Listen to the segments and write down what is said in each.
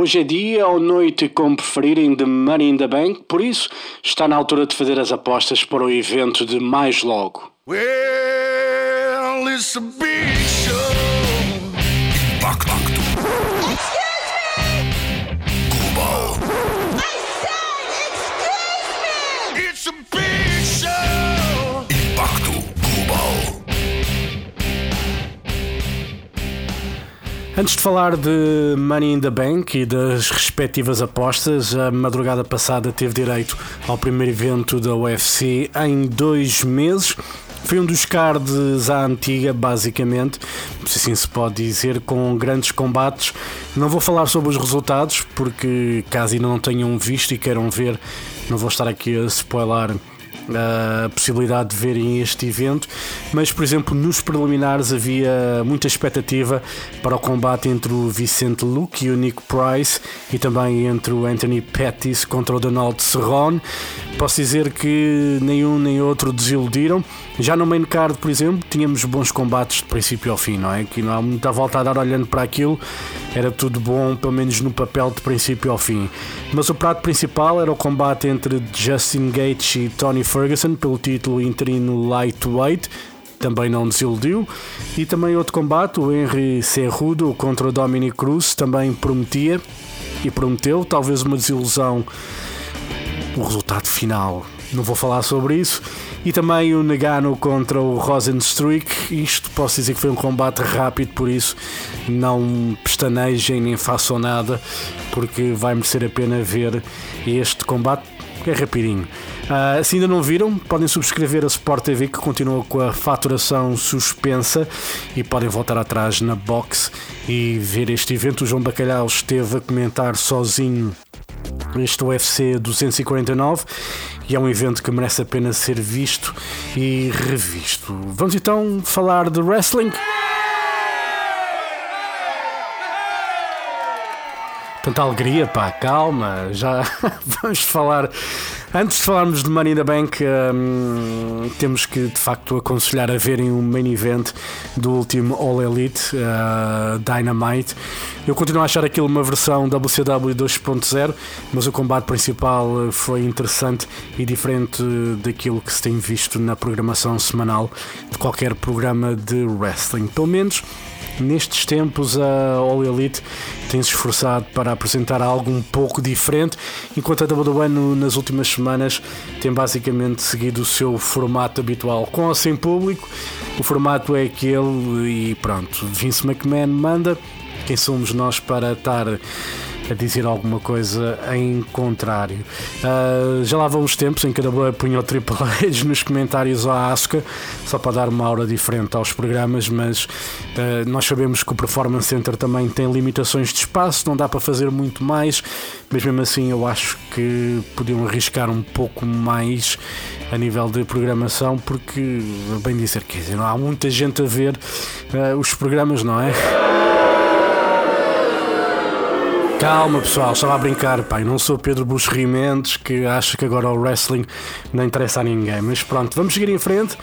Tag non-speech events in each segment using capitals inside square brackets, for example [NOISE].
Hoje é dia ou noite, como preferirem, de Money in the Bank, por isso está na altura de fazer as apostas para o evento de mais logo. Well, Antes de falar de Money in the Bank e das respectivas apostas, a madrugada passada teve direito ao primeiro evento da UFC em dois meses. Foi um dos cards à antiga, basicamente, se assim se pode dizer, com grandes combates. Não vou falar sobre os resultados, porque caso ainda não tenham visto e queiram ver, não vou estar aqui a spoiler a possibilidade de verem este evento, mas por exemplo nos preliminares havia muita expectativa para o combate entre o Vicente Luke e o Nick Price e também entre o Anthony Pettis contra o Donald Cerrone. Posso dizer que nenhum nem outro desiludiram. Já no main card, por exemplo, tínhamos bons combates de princípio ao fim, não é? Que não há muita volta a dar olhando para aquilo, era tudo bom, pelo menos no papel de princípio ao fim. Mas o prato principal era o combate entre Justin Gaethje e Tony Ferguson pelo título interino lightweight também não desiludiu. E também outro combate, o Henry Cerrudo contra o Dominic Cruz, também prometia e prometeu, talvez uma desilusão o resultado final. Não vou falar sobre isso. E também o Nagano contra o Rosenstruik. Isto posso dizer que foi um combate rápido, por isso não pestanejem nem façam nada, porque vai merecer a pena ver este combate. É rapidinho. Uh, se ainda não viram, podem subscrever a Sport TV que continua com a faturação suspensa e podem voltar atrás na box e ver este evento. O João Bacalhau esteve a comentar sozinho este UFC 249 e é um evento que merece a pena ser visto e revisto. Vamos então falar de wrestling. Tanta alegria, pá, calma, já [LAUGHS] vamos falar Antes de falarmos de Money in the Bank, um, temos que de facto aconselhar a verem o main event do último All Elite uh, Dynamite. Eu continuo a achar aquilo uma versão WCW 2.0, mas o combate principal foi interessante e diferente daquilo que se tem visto na programação semanal de qualquer programa de wrestling. Pelo menos nestes tempos a All Elite tem se esforçado para apresentar algo um pouco diferente, enquanto a WWE nas últimas semanas tem basicamente seguido o seu formato habitual, com ou sem público. O formato é aquele e pronto, Vince McMahon manda. Quem somos nós para estar a dizer alguma coisa em contrário. Uh, já lá vão os tempos em que a WWE punha o Triple [LAUGHS] H nos comentários à Asuka, só para dar uma aura diferente aos programas, mas uh, nós sabemos que o Performance Center também tem limitações de espaço, não dá para fazer muito mais, mas mesmo assim eu acho que podiam arriscar um pouco mais a nível de programação, porque, bem dizer, quer dizer, não há muita gente a ver uh, os programas, não é? Calma pessoal, estava a brincar, pai. Não sou Pedro Rimentos que acha que agora o wrestling não interessa a ninguém. Mas pronto, vamos seguir em frente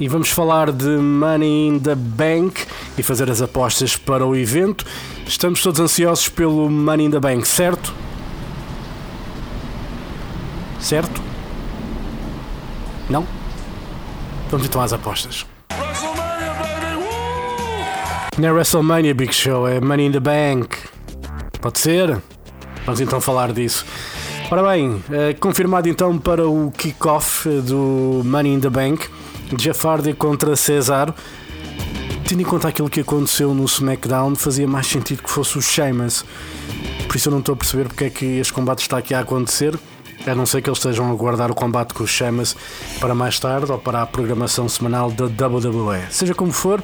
e vamos falar de Money in the Bank e fazer as apostas para o evento. Estamos todos ansiosos pelo Money in the Bank, certo? Certo? Não? Vamos então às apostas. Não é WrestleMania Big Show, é Money in the Bank. Pode ser? Vamos então falar disso. Ora bem, eh, confirmado então para o kickoff do Money in the Bank, Jeff Hardy contra Cesaro. Tendo em conta aquilo que aconteceu no SmackDown, fazia mais sentido que fosse o Sheamus. Por isso eu não estou a perceber porque é que este combate está aqui a acontecer. A não ser que eles estejam a guardar o combate com o Sheamus para mais tarde ou para a programação semanal da WWE. Seja como for,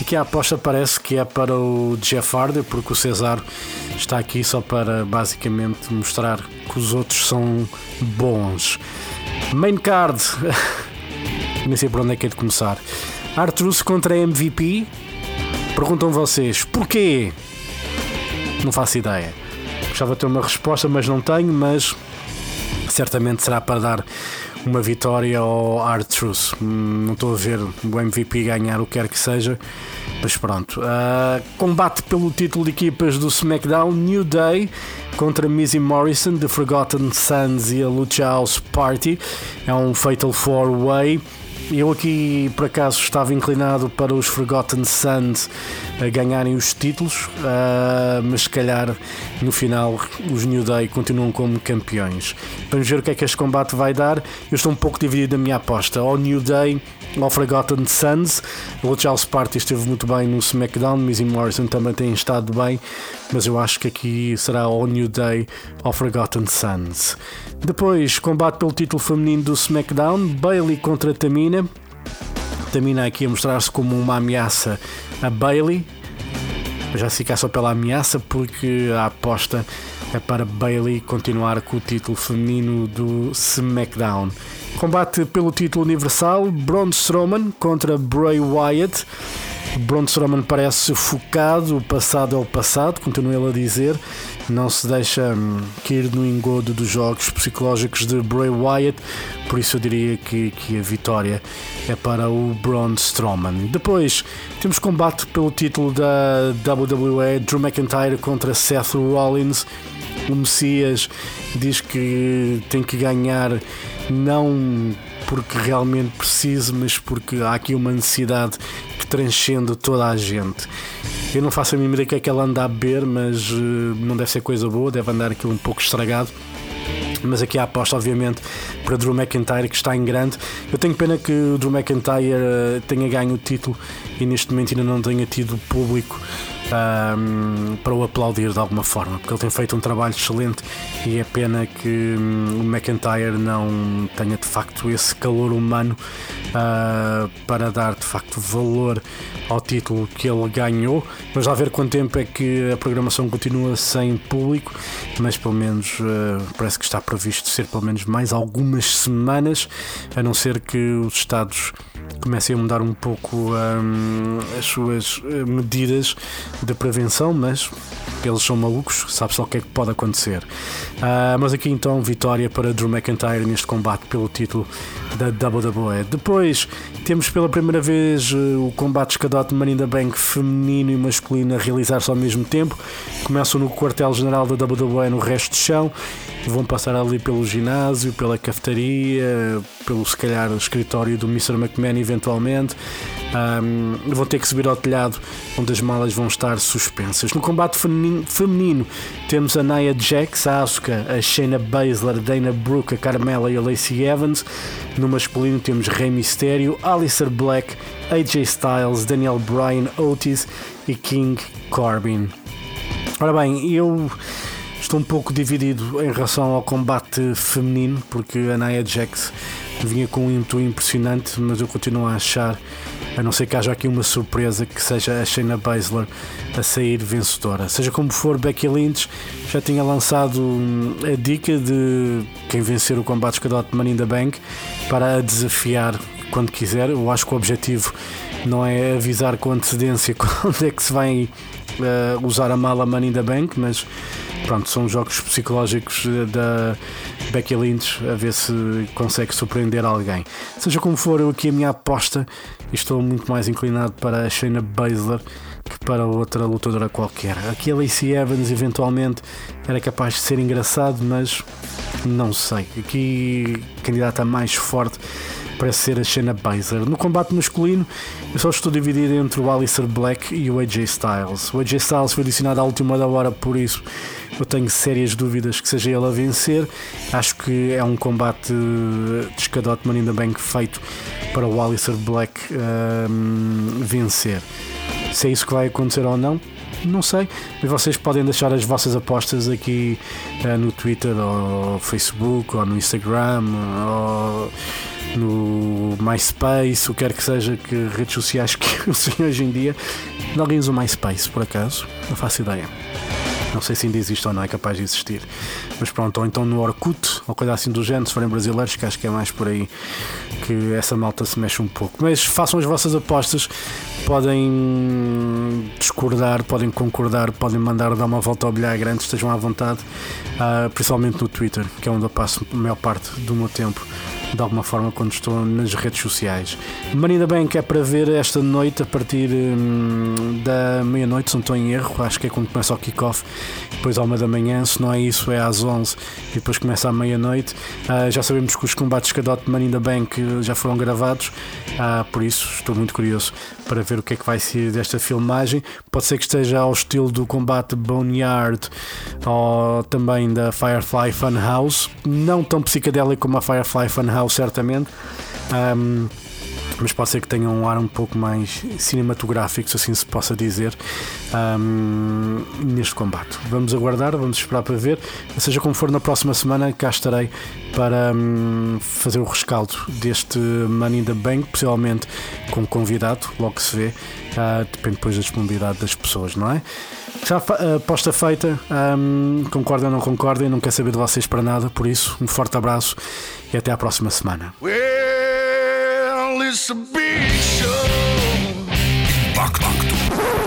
aqui a aposta parece que é para o Jeff Hardy, porque o Cesaro está aqui só para basicamente mostrar que os outros são bons. Main card, [LAUGHS] nem sei por onde é que é de começar. Artrus contra MVP. Perguntam vocês porquê? Não faço ideia. Gostava de ter uma resposta, mas não tenho. Mas certamente será para dar uma vitória ao Art Truth. Hum, não estou a ver o MVP ganhar o que quer que seja, mas pronto. Uh, combate pelo título de equipas do SmackDown: New Day contra Missy Morrison, The Forgotten Sons e a Lucha House Party. É um Fatal 4-Way. Eu aqui por acaso estava inclinado para os Forgotten Sons ganharem os títulos, uh, mas se calhar no final os New Day continuam como campeões. Vamos ver o que é que este combate vai dar. Eu estou um pouco dividido na minha aposta. Ao New Day ao Forgotten Sons. O Charles Party esteve muito bem no SmackDown, Missy Morrison também tem estado bem, mas eu acho que aqui será o New Day ao Forgotten Sons. Depois, combate pelo título feminino do SmackDown, Bailey contra Tamina. Tamina aqui a mostrar-se como uma ameaça a Bailey. Já se ficar só pela ameaça, porque a aposta é para Bailey continuar com o título feminino do SmackDown. Combate pelo título universal: Braun Strowman contra Bray Wyatt. Braun Strowman parece focado, o passado é o passado, continua ele a dizer, não se deixa hum, cair no engodo dos jogos psicológicos de Bray Wyatt, por isso eu diria que, que a vitória é para o Braun Strowman. Depois temos combate pelo título da WWE, Drew McIntyre contra Seth Rollins. O Messias diz que tem que ganhar não porque realmente precise, mas porque há aqui uma necessidade que transcende toda a gente. Eu não faço a mínima ideia que é que ela anda a beber, mas uh, não deve ser coisa boa, deve andar aquilo um pouco estragado. Mas aqui a aposta, obviamente, para Drew McIntyre, que está em grande. Eu tenho pena que o Drew McIntyre uh, tenha ganho o título e neste momento ainda não tenha tido público um, para o aplaudir de alguma forma, porque ele tem feito um trabalho excelente e é pena que um, o McIntyre não tenha de facto esse calor humano uh, para dar de facto valor ao título que ele ganhou. Vamos lá ver quanto tempo é que a programação continua sem público, mas pelo menos uh, parece que está previsto ser pelo menos mais algumas semanas, a não ser que os Estados comecem a mudar um pouco um, as suas eh, medidas de prevenção, mas eles são malucos, sabe só o que é que pode acontecer. Uh, mas aqui então, vitória para Drew McIntyre neste combate pelo título da WWE. Depois temos pela primeira vez uh, o combate escadote Money in the Bank feminino e masculino a realizar-se ao mesmo tempo. Começam no quartel-general da WWE no resto do chão, vão passar ali pelo ginásio, pela cafetaria, pelo se calhar escritório do Mr. McMahon eventualmente. Um, vão ter que subir ao telhado onde as malas vão estar suspensas. No combate feminino, feminino temos a Nia Jax, a Asuka, a Shayna Baszler, a Dana Brooke, a Carmela e a Lacey Evans. No masculino temos Rey Mysterio, Alistair Black, AJ Styles, Daniel Bryan, Otis e King Corbin. Ora bem, eu estou um pouco dividido em relação ao combate feminino, porque a Nia Jax vinha com um ímpeto impressionante, mas eu continuo a achar, a não ser que haja aqui uma surpresa, que seja a Shayna Baszler a sair vencedora. Seja como for, Becky Lynch já tinha lançado hum, a dica de quem vencer o combate escadote Money in the Bank para a desafiar quando quiser. Eu acho que o objetivo não é avisar com antecedência [LAUGHS] quando é que se vai uh, usar a mala Money in the Bank, mas pronto, são jogos psicológicos da Becky Lynch a ver se consegue surpreender alguém. Seja como for, eu aqui a minha aposta estou muito mais inclinado para a Shayna Baszler que para outra lutadora qualquer. Aqui a Lacey Evans eventualmente era capaz de ser engraçado, mas não sei. Aqui candidata mais forte para ser a Shayna Baszler. No combate masculino, eu só estou dividido entre o Alistair Black e o AJ Styles. O AJ Styles foi adicionado à última da hora, por isso eu tenho sérias dúvidas que seja ele a vencer. Acho que é um combate de escadote Money in the Bank feito para o Alistair Black um, vencer. Se é isso que vai acontecer ou não, não sei, mas vocês podem deixar as vossas apostas aqui uh, no Twitter ou Facebook ou no Instagram ou no MySpace, o que quer que seja, que redes sociais [LAUGHS] que usem hoje em dia. Alguém usa o MySpace, por acaso? Não faço ideia. Não sei se ainda existe ou não, é capaz de existir. Mas pronto, ou então no Orkut, ou coisa assim do género, se forem brasileiros, que acho que é mais por aí que essa malta se mexe um pouco. Mas façam as vossas apostas, podem discordar, podem concordar, podem mandar dar uma volta ao bilhar grande, estejam à vontade, uh, principalmente no Twitter, que é onde eu passo a maior parte do meu tempo de alguma forma quando estou nas redes sociais. Bem que é para ver esta noite a partir hum, da meia-noite, se não estou em erro, acho que é quando começa o kickoff, depois à uma da manhã, se não é isso, é às 11 e depois começa à meia-noite. Uh, já sabemos que os combates Cadot Money in the Bank já foram gravados, uh, por isso estou muito curioso para ver o que é que vai ser desta filmagem. Pode ser que esteja ao estilo do combate Boneyard ou também da Firefly Funhouse, não tão psicadélico como a Firefly Funhouse, certamente. Um, mas pode ser que tenha um ar um pouco mais cinematográfico, se assim se possa dizer, um, neste combate. Vamos aguardar, vamos esperar para ver. Seja como for, na próxima semana cá estarei para um, fazer o rescaldo deste Money in the Bank, possivelmente com convidado, logo se vê, uh, depende depois da disponibilidade das pessoas, não é? Já a aposta feita, um, concordem ou não concordem, não quero saber de vocês para nada, por isso, um forte abraço e até à próxima semana. Well, it's a big show. Impacto. Global.